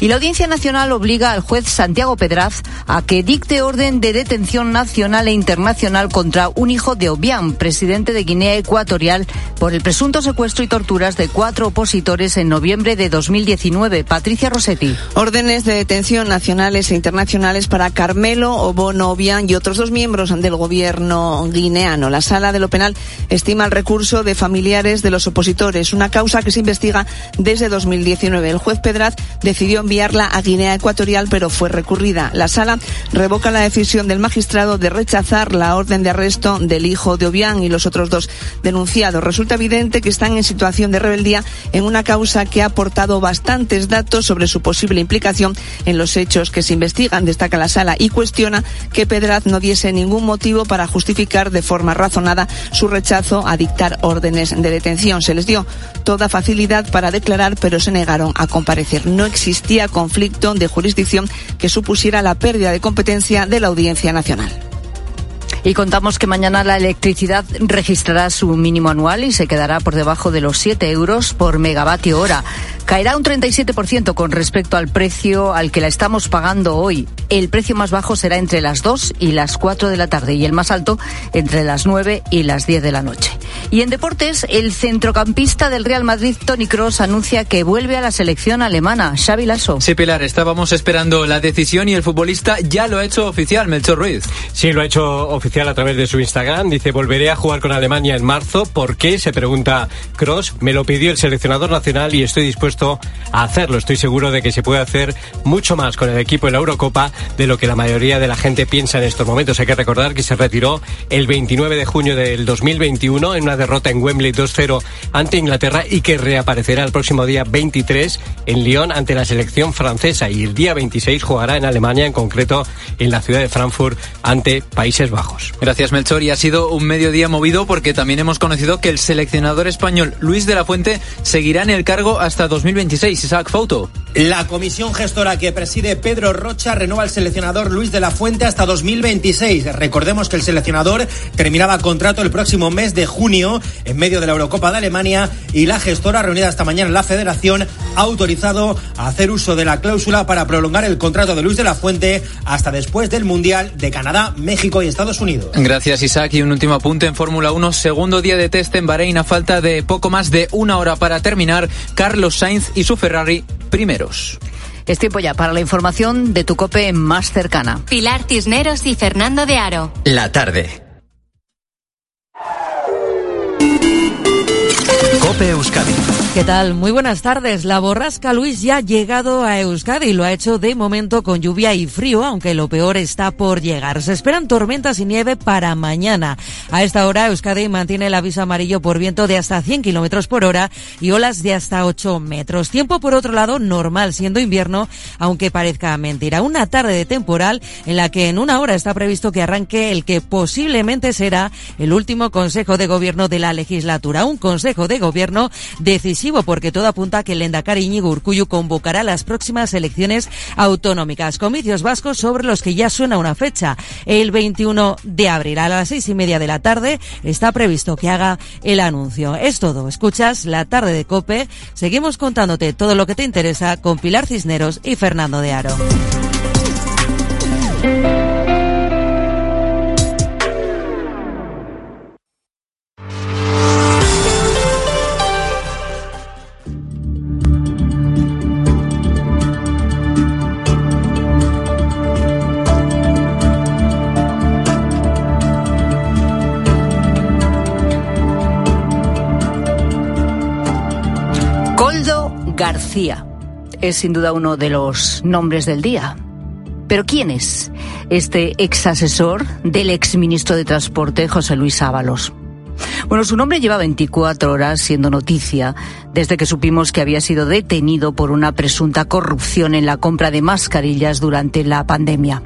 Y la Audiencia Nacional obliga al juez Santiago Pedraz a que dicte orden de detención nacional e internacional contra un hijo de Obiang, presidente de Guinea Ecuatorial, por el presunto secuestro y torturas de cuatro opositores en noviembre de 2019. Patricia Rossetti. Órdenes de detención nacionales e internacionales para Carmelo Obono Obiang y otros dos miembros del gobierno guineano. La sala de lo penal estima el recurso de familiares de los opositores, una causa que se investiga desde 2019. El juez Pedraz decidió enviarla a Guinea Ecuatorial, pero fue recurrida. La sala revoca la decisión del magistrado de rechazar la orden de arresto del hijo de Obiang y los otros dos denunciados. Resulta evidente que están en situación de rebeldía en una causa que ha aportado bastantes datos sobre su posible implicación en los hechos que se investigan, destaca la sala, y cuestiona que Pedraz no diese ningún motivo para justificar de forma razonada su rechazo a dictar órdenes de detención. Se les dio toda facilidad para declarar, pero se negaron a comparecer. No existía conflicto de jurisdicción que supusiera la pérdida de competencia de la Audiencia Nacional. Y contamos que mañana la electricidad registrará su mínimo anual y se quedará por debajo de los 7 euros por megavatio hora. Caerá un 37% con respecto al precio al que la estamos pagando hoy. El precio más bajo será entre las 2 y las 4 de la tarde y el más alto entre las 9 y las 10 de la noche. Y en deportes, el centrocampista del Real Madrid, Tony Cross, anuncia que vuelve a la selección alemana. Xavi Lasso. Sí, Pilar, estábamos esperando la decisión y el futbolista ya lo ha hecho oficial, Melchor Ruiz. Sí, lo ha hecho oficial a través de su Instagram. Dice, volveré a jugar con Alemania en marzo. ¿Por qué? Se pregunta Cross. Me lo pidió el seleccionador nacional y estoy dispuesto a hacerlo. Estoy seguro de que se puede hacer mucho más con el equipo en la Eurocopa de lo que la mayoría de la gente piensa en estos momentos. Hay que recordar que se retiró el 29 de junio del 2021 en una derrota en Wembley 2-0 ante Inglaterra y que reaparecerá el próximo día 23 en Lyon ante la selección francesa y el día 26 jugará en Alemania, en concreto en la ciudad de Frankfurt ante Países Bajos. Gracias Melchor y ha sido un mediodía movido porque también hemos conocido que el seleccionador español Luis de la Fuente seguirá en el cargo hasta 2026. Isaac Fauto. La comisión gestora que preside Pedro Rocha renueva al seleccionador Luis de la Fuente hasta 2026. Recordemos que el seleccionador terminaba contrato el próximo mes de junio en medio de la Eurocopa de Alemania y la gestora reunida esta mañana en la federación ha autorizado a hacer uso de la cláusula para prolongar el contrato de Luis de la Fuente hasta después del Mundial de Canadá, México y Estados Unidos. Gracias Isaac y un último apunte en Fórmula 1, segundo día de test en Bahrein a falta de poco más de una hora para terminar, Carlos Sainz y su Ferrari primeros. Es tiempo ya para la información de tu cope más cercana. Pilar Cisneros y Fernando de Aro. La tarde. Cope Euskadi. ¿Qué tal? Muy buenas tardes. La borrasca Luis ya ha llegado a Euskadi y lo ha hecho de momento con lluvia y frío, aunque lo peor está por llegar. Se esperan tormentas y nieve para mañana. A esta hora Euskadi mantiene el aviso amarillo por viento de hasta 100 kilómetros por hora y olas de hasta 8 metros. Tiempo por otro lado normal, siendo invierno, aunque parezca mentira. Una tarde de temporal en la que en una hora está previsto que arranque el que posiblemente será el último Consejo de Gobierno de la legislatura. Un Consejo de Gobierno decisivo porque todo apunta a que el Endacari Íñigo Urcuyu convocará las próximas elecciones autonómicas, comicios vascos sobre los que ya suena una fecha. El 21 de abril a las seis y media de la tarde está previsto que haga el anuncio. Es todo. Escuchas la tarde de Cope. Seguimos contándote todo lo que te interesa con Pilar Cisneros y Fernando de Aro. Es sin duda uno de los nombres del día. Pero ¿quién es este ex asesor del ex ministro de Transporte José Luis Ábalos? Bueno, su nombre lleva 24 horas siendo noticia desde que supimos que había sido detenido por una presunta corrupción en la compra de mascarillas durante la pandemia.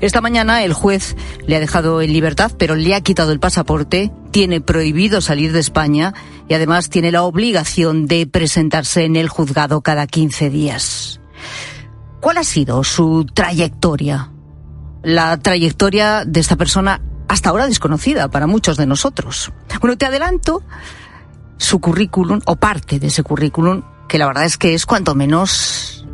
Esta mañana el juez le ha dejado en libertad, pero le ha quitado el pasaporte, tiene prohibido salir de España y además tiene la obligación de presentarse en el juzgado cada 15 días. ¿Cuál ha sido su trayectoria? La trayectoria de esta persona hasta ahora desconocida para muchos de nosotros. Bueno, te adelanto su currículum o parte de ese currículum, que la verdad es que es cuanto menos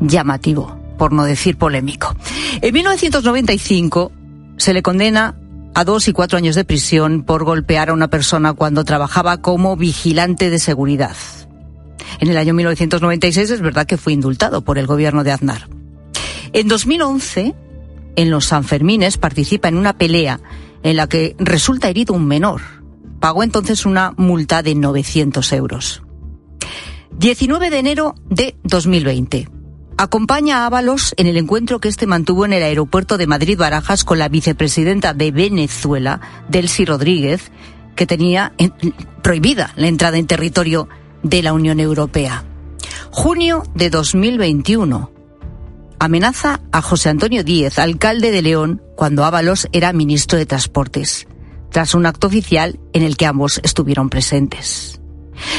llamativo, por no decir polémico. En 1995 se le condena a dos y cuatro años de prisión por golpear a una persona cuando trabajaba como vigilante de seguridad. En el año 1996 es verdad que fue indultado por el gobierno de Aznar. En 2011, en los Sanfermines, participa en una pelea en la que resulta herido un menor. Pagó entonces una multa de 900 euros. 19 de enero de 2020. Acompaña a Ábalos en el encuentro que este mantuvo en el aeropuerto de Madrid Barajas con la vicepresidenta de Venezuela, Delcy Rodríguez, que tenía prohibida la entrada en territorio de la Unión Europea. Junio de 2021. Amenaza a José Antonio Díez, alcalde de León, cuando Ábalos era ministro de Transportes, tras un acto oficial en el que ambos estuvieron presentes.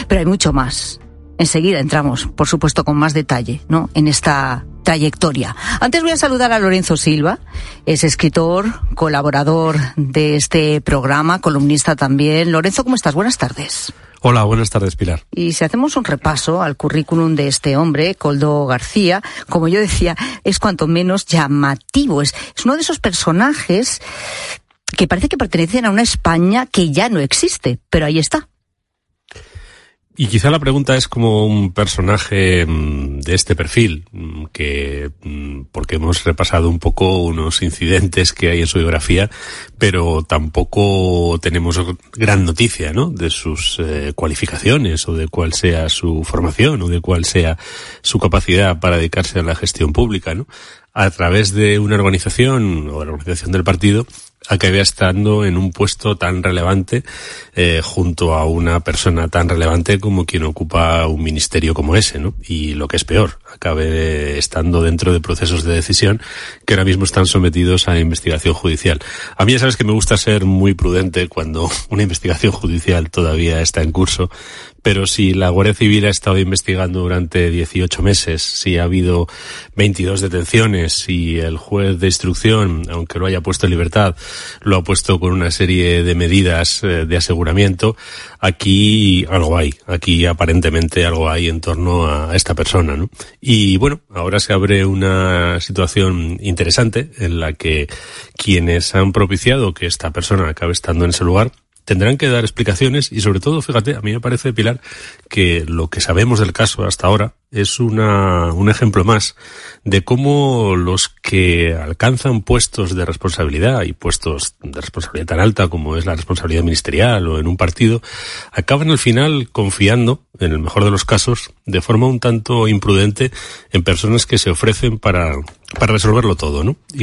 Pero hay mucho más. Enseguida entramos, por supuesto, con más detalle, ¿no? En esta trayectoria. Antes voy a saludar a Lorenzo Silva, es escritor, colaborador de este programa, columnista también. Lorenzo, ¿cómo estás? Buenas tardes. Hola, buenas tardes, Pilar. Y si hacemos un repaso al currículum de este hombre, Coldo García, como yo decía, es cuanto menos llamativo. Es, es uno de esos personajes que parece que pertenecen a una España que ya no existe, pero ahí está. Y quizá la pregunta es como un personaje mm, de este perfil, mm, que mm, porque hemos repasado un poco unos incidentes que hay en su biografía, pero tampoco tenemos gran noticia, ¿no? De sus eh, cualificaciones o de cuál sea su formación o de cuál sea su capacidad para dedicarse a la gestión pública, ¿no? A través de una organización o la organización del partido acabé estando en un puesto tan relevante eh, junto a una persona tan relevante como quien ocupa un ministerio como ese, ¿no? Y lo que es peor, acabé estando dentro de procesos de decisión que ahora mismo están sometidos a investigación judicial. A mí ya sabes que me gusta ser muy prudente cuando una investigación judicial todavía está en curso, pero si la Guardia Civil ha estado investigando durante 18 meses, si ha habido 22 detenciones, si el juez de instrucción, aunque lo haya puesto en libertad, lo ha puesto con una serie de medidas eh, de aseguramiento, aquí algo hay, aquí aparentemente algo hay en torno a esta persona, ¿no? Y bueno, ahora se abre una situación interesante en la que quienes han propiciado que esta persona acabe estando en ese lugar tendrán que dar explicaciones y sobre todo, fíjate, a mí me parece, Pilar, que lo que sabemos del caso hasta ahora es una, un ejemplo más de cómo los que alcanzan puestos de responsabilidad y puestos de responsabilidad tan alta como es la responsabilidad ministerial o en un partido, acaban al final confiando, en el mejor de los casos, de forma un tanto imprudente en personas que se ofrecen para, para resolverlo todo, ¿no?